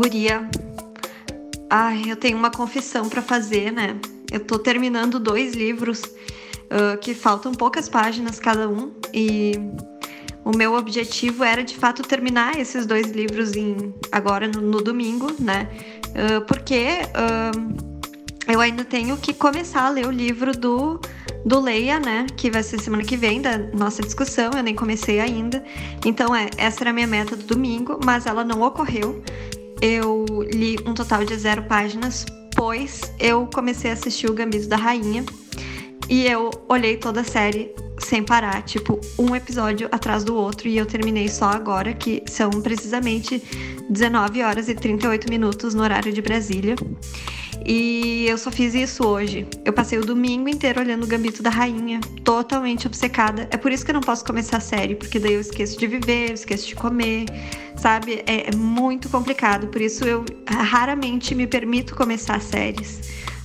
Guria. Ai, eu tenho uma confissão para fazer, né? Eu tô terminando dois livros uh, que faltam poucas páginas cada um e o meu objetivo era de fato terminar esses dois livros em, agora no, no domingo, né? Uh, porque uh, eu ainda tenho que começar a ler o livro do, do Leia, né? Que vai ser semana que vem da nossa discussão, eu nem comecei ainda. Então, é, essa era a minha meta do domingo, mas ela não ocorreu. Eu li um total de zero páginas, pois eu comecei a assistir o Gambito da Rainha e eu olhei toda a série sem parar, tipo, um episódio atrás do outro, e eu terminei só agora, que são precisamente 19 horas e 38 minutos no horário de Brasília. E eu só fiz isso hoje. Eu passei o domingo inteiro olhando o Gambito da Rainha, totalmente obcecada. É por isso que eu não posso começar a série, porque daí eu esqueço de viver, eu esqueço de comer, sabe? É, é muito complicado. Por isso eu raramente me permito começar séries.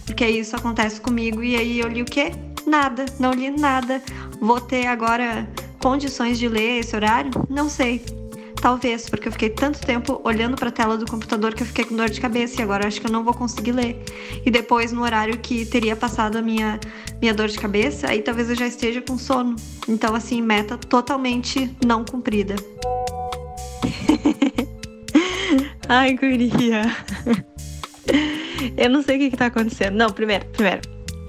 Porque isso acontece comigo e aí eu li o quê? Nada, não li nada. Vou ter agora condições de ler esse horário? Não sei. Talvez, porque eu fiquei tanto tempo olhando para a tela do computador que eu fiquei com dor de cabeça e agora acho que eu não vou conseguir ler. E depois, no horário que teria passado a minha, minha dor de cabeça, aí talvez eu já esteja com sono. Então, assim, meta totalmente não cumprida. Ai, guria. Eu não sei o que, que tá acontecendo. Não, primeiro, primeiro.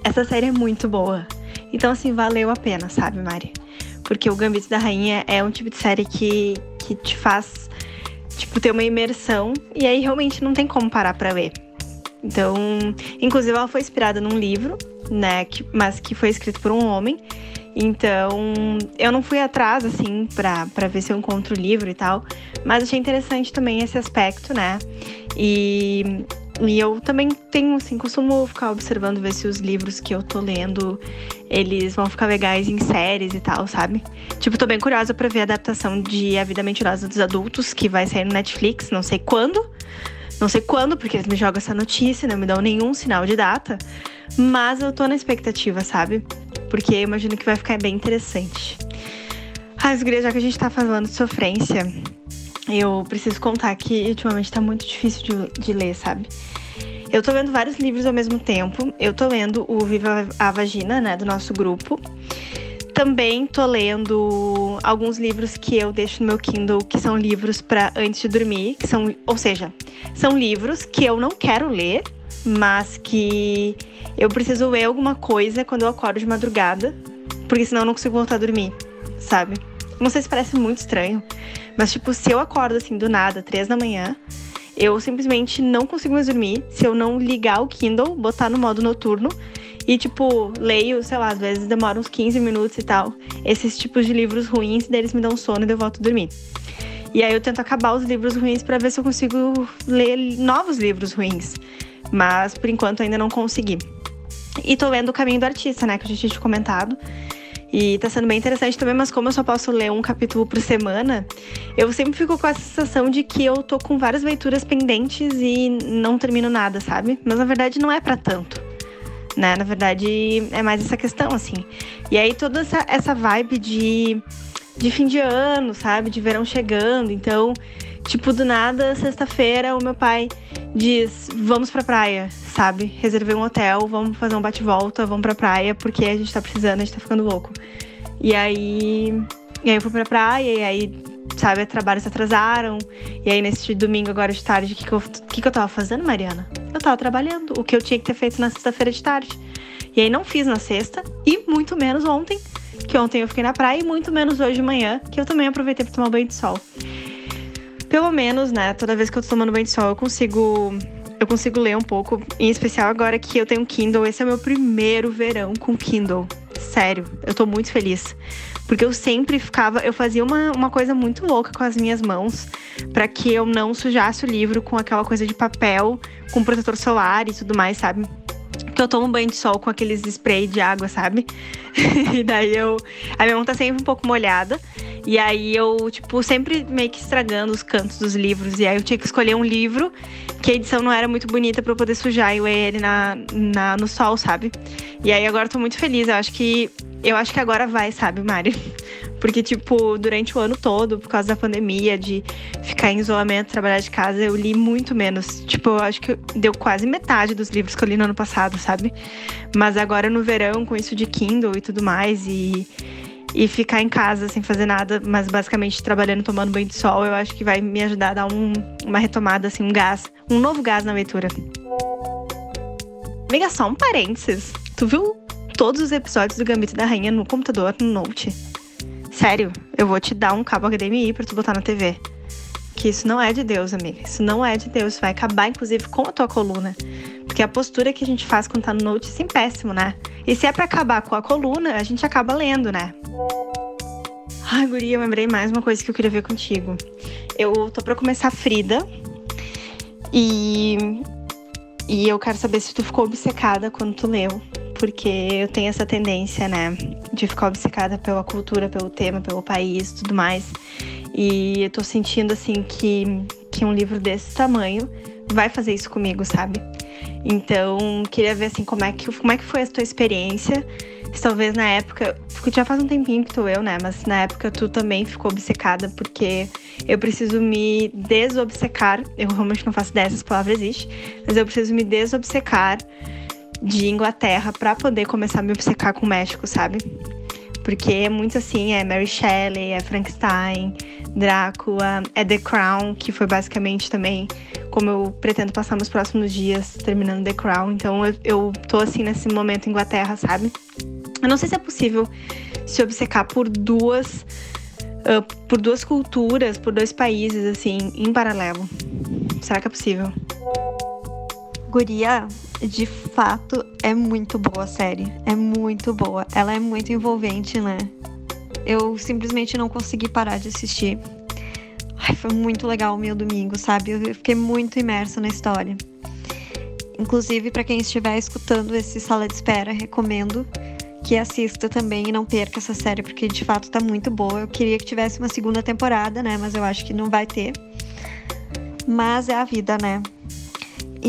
Essa série é muito boa. Então, assim, valeu a pena, sabe, Mari? Porque o Gambito da Rainha é um tipo de série que, que te faz, tipo, ter uma imersão. E aí realmente não tem como parar pra ler. Então, inclusive ela foi inspirada num livro, né? Que, mas que foi escrito por um homem. Então, eu não fui atrás, assim, pra, pra ver se eu encontro o livro e tal. Mas achei interessante também esse aspecto, né? E e eu também tenho, assim, costumo ficar observando, ver se os livros que eu tô lendo, eles vão ficar legais em séries e tal, sabe? Tipo, tô bem curiosa pra ver a adaptação de A Vida Mentirosa dos Adultos, que vai sair no Netflix, não sei quando. Não sei quando, porque eles me jogam essa notícia, não me dão nenhum sinal de data. Mas eu tô na expectativa, sabe? Porque eu imagino que vai ficar bem interessante. Ah, já que a gente tá falando de sofrência, eu preciso contar que ultimamente tá muito difícil de, de ler, sabe? Eu tô lendo vários livros ao mesmo tempo. Eu tô lendo o Viva a Vagina, né, do nosso grupo. Também tô lendo alguns livros que eu deixo no meu Kindle, que são livros para antes de dormir, que são, ou seja, são livros que eu não quero ler, mas que eu preciso ler alguma coisa quando eu acordo de madrugada, porque senão eu não consigo voltar a dormir, sabe? Não sei se parece muito estranho, mas, tipo, se eu acordo assim do nada, três da manhã, eu simplesmente não consigo mais dormir se eu não ligar o Kindle, botar no modo noturno e, tipo, leio, sei lá, às vezes demora uns 15 minutos e tal. Esses tipos de livros ruins, deles me dão sono e eu volto a dormir. E aí eu tento acabar os livros ruins para ver se eu consigo ler novos livros ruins. Mas por enquanto ainda não consegui. E tô lendo O Caminho do Artista, né, que a gente tinha comentado. E tá sendo bem interessante também, mas como eu só posso ler um capítulo por semana, eu sempre fico com a sensação de que eu tô com várias leituras pendentes e não termino nada, sabe? Mas na verdade não é para tanto. Né? Na verdade, é mais essa questão, assim. E aí toda essa, essa vibe de, de fim de ano, sabe? De verão chegando. Então, tipo, do nada, sexta-feira, o meu pai diz: vamos pra praia, sabe? Reservei um hotel, vamos fazer um bate-volta, vamos pra praia, porque a gente tá precisando, a gente tá ficando louco. E aí. E aí eu fui pra praia, e aí, sabe, trabalhos se atrasaram. E aí, nesse domingo, agora de tarde, o que, que, eu, que, que eu tava fazendo, Mariana? Eu tava trabalhando, o que eu tinha que ter feito na sexta-feira de tarde. E aí não fiz na sexta, e muito menos ontem, que ontem eu fiquei na praia, e muito menos hoje de manhã, que eu também aproveitei pra tomar banho de sol pelo menos, né, toda vez que eu tô tomando banho de sol, eu consigo eu consigo ler um pouco, em especial agora que eu tenho Kindle. Esse é o meu primeiro verão com Kindle. Sério, eu tô muito feliz. Porque eu sempre ficava, eu fazia uma, uma coisa muito louca com as minhas mãos, para que eu não sujasse o livro com aquela coisa de papel, com protetor solar e tudo mais, sabe? Que eu tomo banho de sol com aqueles spray de água, sabe? e daí eu. A minha mão tá sempre um pouco molhada. E aí eu, tipo, sempre meio que estragando os cantos dos livros. E aí eu tinha que escolher um livro que a edição não era muito bonita para eu poder sujar e ler ele na, na, no sol, sabe? E aí agora eu tô muito feliz. Eu acho que. Eu acho que agora vai, sabe, Mari? Porque, tipo, durante o ano todo, por causa da pandemia, de ficar em isolamento, trabalhar de casa, eu li muito menos. Tipo, eu acho que deu quase metade dos livros que eu li no ano passado, sabe? Mas agora no verão, com isso de Kindle e tudo mais, e, e ficar em casa sem fazer nada, mas basicamente trabalhando, tomando banho de sol, eu acho que vai me ajudar a dar um, uma retomada, assim, um gás, um novo gás na leitura. Amiga, só um parênteses. Tu viu todos os episódios do Gambito da Rainha no computador, no Note? Sério, eu vou te dar um cabo HDMI pra tu botar na TV. Que isso não é de Deus, amiga. Isso não é de Deus. Vai acabar, inclusive, com a tua coluna. Porque a postura que a gente faz quando tá no Note é péssimo, né? E se é pra acabar com a coluna, a gente acaba lendo, né? Ai, guria, eu lembrei mais uma coisa que eu queria ver contigo. Eu tô pra começar Frida. E e eu quero saber se tu ficou obcecada quando tu leu, porque eu tenho essa tendência, né, de ficar obcecada pela cultura, pelo tema, pelo país, tudo mais. E eu tô sentindo assim que que um livro desse tamanho vai fazer isso comigo, sabe? Então, queria ver assim como é que como é que foi a tua experiência talvez na época, já faz um tempinho que tô eu, né? Mas na época tu também ficou obcecada, porque eu preciso me desobcecar. Eu realmente não faço ideia se essa palavra existe, mas eu preciso me desobcecar de Inglaterra para poder começar a me obcecar com o México, sabe? Porque é muito assim, é Mary Shelley, é Frankenstein, Drácula, é The Crown, que foi basicamente também como eu pretendo passar meus próximos dias terminando The Crown. Então eu, eu tô assim nesse momento Inglaterra, sabe? Eu não sei se é possível se obcecar por duas. Uh, por duas culturas, por dois países, assim, em paralelo. Será que é possível? Guria, de fato, é muito boa a série. É muito boa. Ela é muito envolvente, né? Eu simplesmente não consegui parar de assistir. Ai, foi muito legal o meu domingo, sabe? Eu fiquei muito imersa na história. Inclusive, para quem estiver escutando esse sala de espera, recomendo que assista também e não perca essa série, porque de fato tá muito boa. Eu queria que tivesse uma segunda temporada, né? Mas eu acho que não vai ter. Mas é a vida, né?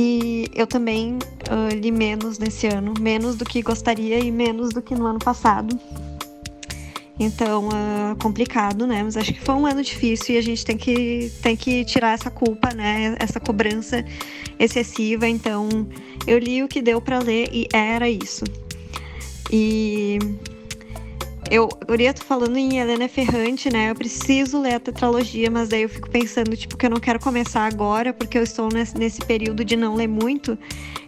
E eu também uh, li menos nesse ano, menos do que gostaria e menos do que no ano passado. Então, uh, complicado, né? Mas acho que foi um ano difícil e a gente tem que, tem que tirar essa culpa, né? Essa cobrança excessiva. Então, eu li o que deu para ler e era isso. E eu, eu tô falando em Helena Ferrante, né? Eu preciso ler a tetralogia, mas daí eu fico pensando, tipo, que eu não quero começar agora, porque eu estou nesse, nesse período de não ler muito.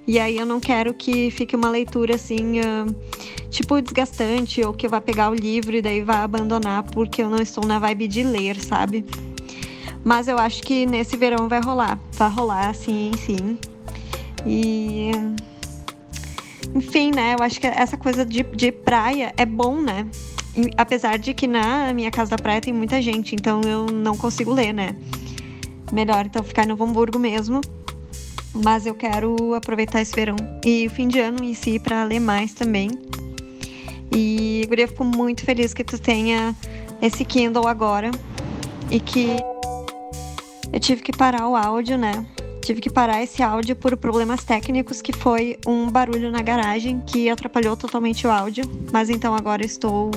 E aí eu não quero que fique uma leitura assim, uh, tipo, desgastante, ou que eu vá pegar o livro e daí vá abandonar, porque eu não estou na vibe de ler, sabe? Mas eu acho que nesse verão vai rolar. Vai rolar, sim, sim. E enfim, né? Eu acho que essa coisa de, de praia é bom, né? Apesar de que na minha casa da praia tem muita gente, então eu não consigo ler, né? Melhor então ficar no Hamburgo mesmo. Mas eu quero aproveitar esse verão e o fim de ano em si para ler mais também. E Guria, fico muito feliz que tu tenha esse Kindle agora e que eu tive que parar o áudio, né? Tive que parar esse áudio por problemas técnicos, que foi um barulho na garagem que atrapalhou totalmente o áudio. Mas então agora estou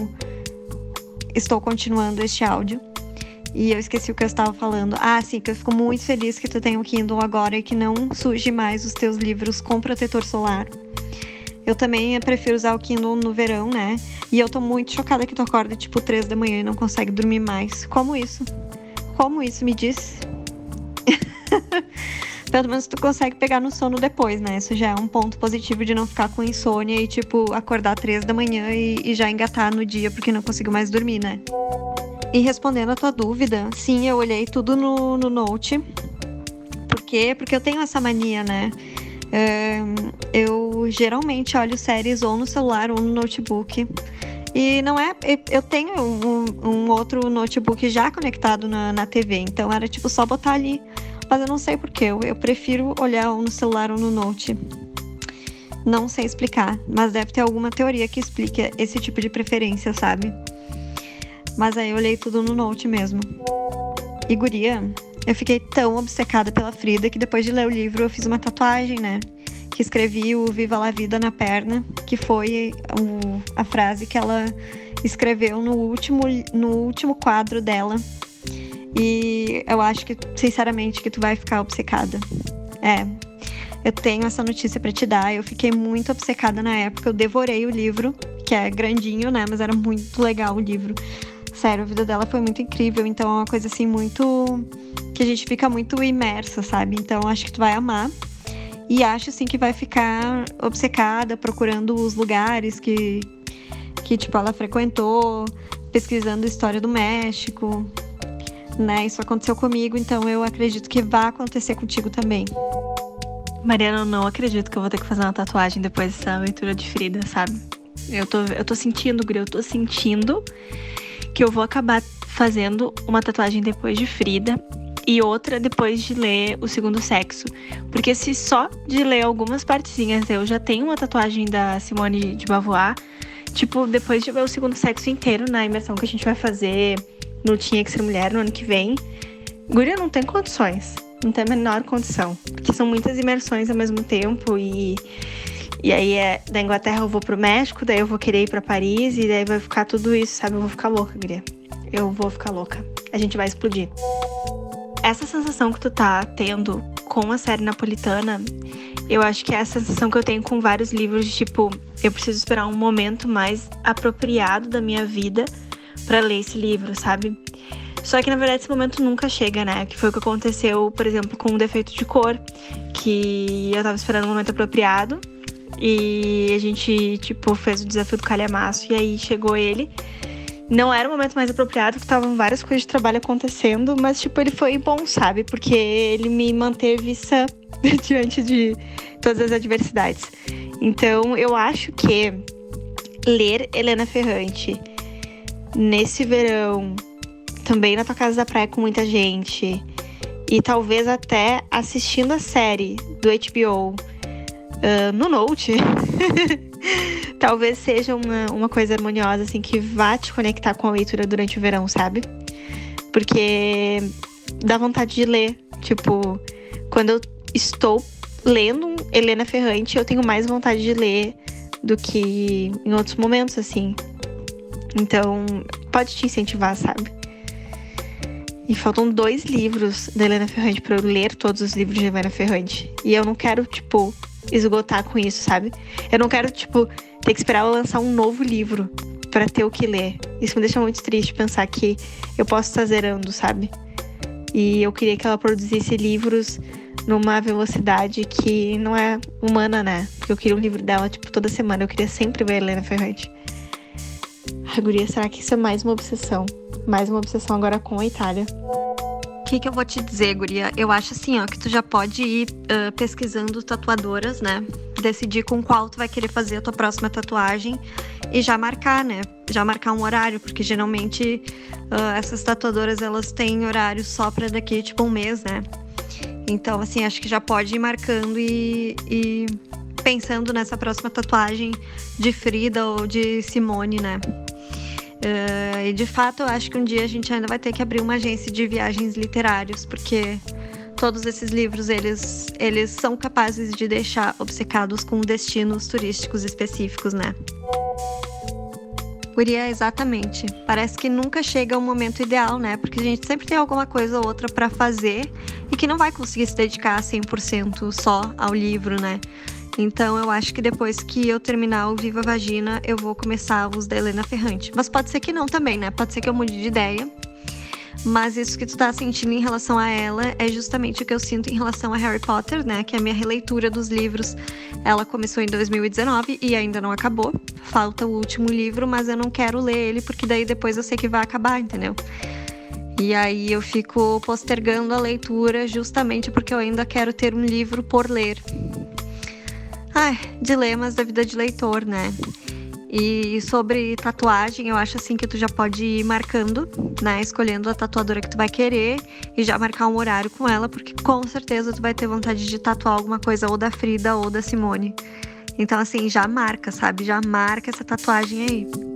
estou continuando este áudio. E eu esqueci o que eu estava falando. Ah, sim, que eu fico muito feliz que tu tenha o Kindle agora e que não suje mais os teus livros com protetor solar. Eu também prefiro usar o Kindle no verão, né? E eu tô muito chocada que tu acorda tipo 3 da manhã e não consegue dormir mais. Como isso? Como isso me diz? pelo menos tu consegue pegar no sono depois, né? Isso já é um ponto positivo de não ficar com insônia e, tipo, acordar três da manhã e, e já engatar no dia porque não conseguiu mais dormir, né? E respondendo a tua dúvida, sim, eu olhei tudo no, no Note. Por quê? Porque eu tenho essa mania, né? eu geralmente olho séries ou no celular ou no notebook. E não é. Eu tenho um, um outro notebook já conectado na, na TV, então era tipo só botar ali mas eu não sei porquê. Eu, eu prefiro olhar ou no celular ou no note. Não sei explicar, mas deve ter alguma teoria que explique esse tipo de preferência, sabe? Mas aí eu olhei tudo no note mesmo. E guria, eu fiquei tão obcecada pela Frida que depois de ler o livro eu fiz uma tatuagem, né? Que escrevi o Viva la Vida na perna, que foi o, a frase que ela escreveu no último, no último quadro dela. E eu acho que, sinceramente, que tu vai ficar obcecada. É. Eu tenho essa notícia para te dar. Eu fiquei muito obcecada na época. Eu devorei o livro, que é grandinho, né? Mas era muito legal o livro. Sério, a vida dela foi muito incrível. Então é uma coisa assim muito. que a gente fica muito imersa, sabe? Então acho que tu vai amar. E acho assim que vai ficar obcecada, procurando os lugares que, que tipo, ela frequentou, pesquisando a história do México. Né? Isso aconteceu comigo, então eu acredito que vai acontecer contigo também. Mariana, eu não acredito que eu vou ter que fazer uma tatuagem depois dessa leitura de Frida, sabe? Eu tô, eu tô sentindo, Guri, eu tô sentindo que eu vou acabar fazendo uma tatuagem depois de Frida e outra depois de ler O Segundo Sexo. Porque se só de ler algumas partezinhas eu já tenho uma tatuagem da Simone de Beauvoir, tipo, depois de ver O Segundo Sexo inteiro na imersão que a gente vai fazer no Tinha Que Ser Mulher no ano que vem, Guria não tem condições. Não tem a menor condição. Porque são muitas imersões ao mesmo tempo e. E aí é, da Inglaterra eu vou pro México, daí eu vou querer ir para Paris e daí vai ficar tudo isso, sabe? Eu vou ficar louca, Guria. Eu vou ficar louca. A gente vai explodir. Essa sensação que tu tá tendo com a série napolitana, eu acho que é a sensação que eu tenho com vários livros de tipo, eu preciso esperar um momento mais apropriado da minha vida para ler esse livro, sabe? Só que na verdade esse momento nunca chega, né? Que foi o que aconteceu, por exemplo, com o defeito de cor, que eu tava esperando um momento apropriado e a gente, tipo, fez o desafio do calhamaço e aí chegou ele. Não era o momento mais apropriado, porque estavam várias coisas de trabalho acontecendo, mas, tipo, ele foi bom, sabe? Porque ele me manteve sã diante de todas as adversidades. Então, eu acho que ler Helena Ferrante nesse verão, também na tua casa da praia com muita gente, e talvez até assistindo a série do HBO uh, no Note. talvez seja uma, uma coisa harmoniosa, assim, que vá te conectar com a leitura durante o verão, sabe? Porque dá vontade de ler. Tipo, quando eu estou lendo Helena Ferrante, eu tenho mais vontade de ler do que em outros momentos, assim. Então, pode te incentivar, sabe? E faltam dois livros da Helena Ferrante para eu ler todos os livros de Helena Ferrante. E eu não quero, tipo, esgotar com isso, sabe? Eu não quero, tipo, ter que esperar ela lançar um novo livro para ter o que ler. Isso me deixa muito triste pensar que eu posso estar zerando, sabe? E eu queria que ela produzisse livros numa velocidade que não é humana, né? Porque eu queria um livro dela, tipo, toda semana. Eu queria sempre ver a Helena Ferrante. Ai, guria, será que isso é mais uma obsessão? Mais uma obsessão agora com a Itália que, que eu vou te dizer, Guria? Eu acho assim, ó, que tu já pode ir uh, pesquisando tatuadoras, né? Decidir com qual tu vai querer fazer a tua próxima tatuagem e já marcar, né? Já marcar um horário, porque geralmente uh, essas tatuadoras elas têm horário só pra daqui, tipo, um mês, né? Então, assim, acho que já pode ir marcando e, e pensando nessa próxima tatuagem de Frida ou de Simone, né? Uh, e de fato, eu acho que um dia a gente ainda vai ter que abrir uma agência de viagens literários, porque todos esses livros eles, eles são capazes de deixar obcecados com destinos turísticos específicos, né? Guria, exatamente. Parece que nunca chega o momento ideal, né? Porque a gente sempre tem alguma coisa ou outra para fazer e que não vai conseguir se dedicar 100% só ao livro, né? Então eu acho que depois que eu terminar o Viva Vagina, eu vou começar os da Helena Ferrante. Mas pode ser que não também, né? Pode ser que eu mude de ideia. Mas isso que tu tá sentindo em relação a ela é justamente o que eu sinto em relação a Harry Potter, né? Que é a minha releitura dos livros. Ela começou em 2019 e ainda não acabou. Falta o último livro, mas eu não quero ler ele porque daí depois eu sei que vai acabar, entendeu? E aí eu fico postergando a leitura justamente porque eu ainda quero ter um livro por ler. Ai, dilemas da vida de leitor, né? E sobre tatuagem, eu acho assim que tu já pode ir marcando, né? Escolhendo a tatuadora que tu vai querer e já marcar um horário com ela, porque com certeza tu vai ter vontade de tatuar alguma coisa ou da Frida ou da Simone. Então, assim, já marca, sabe? Já marca essa tatuagem aí.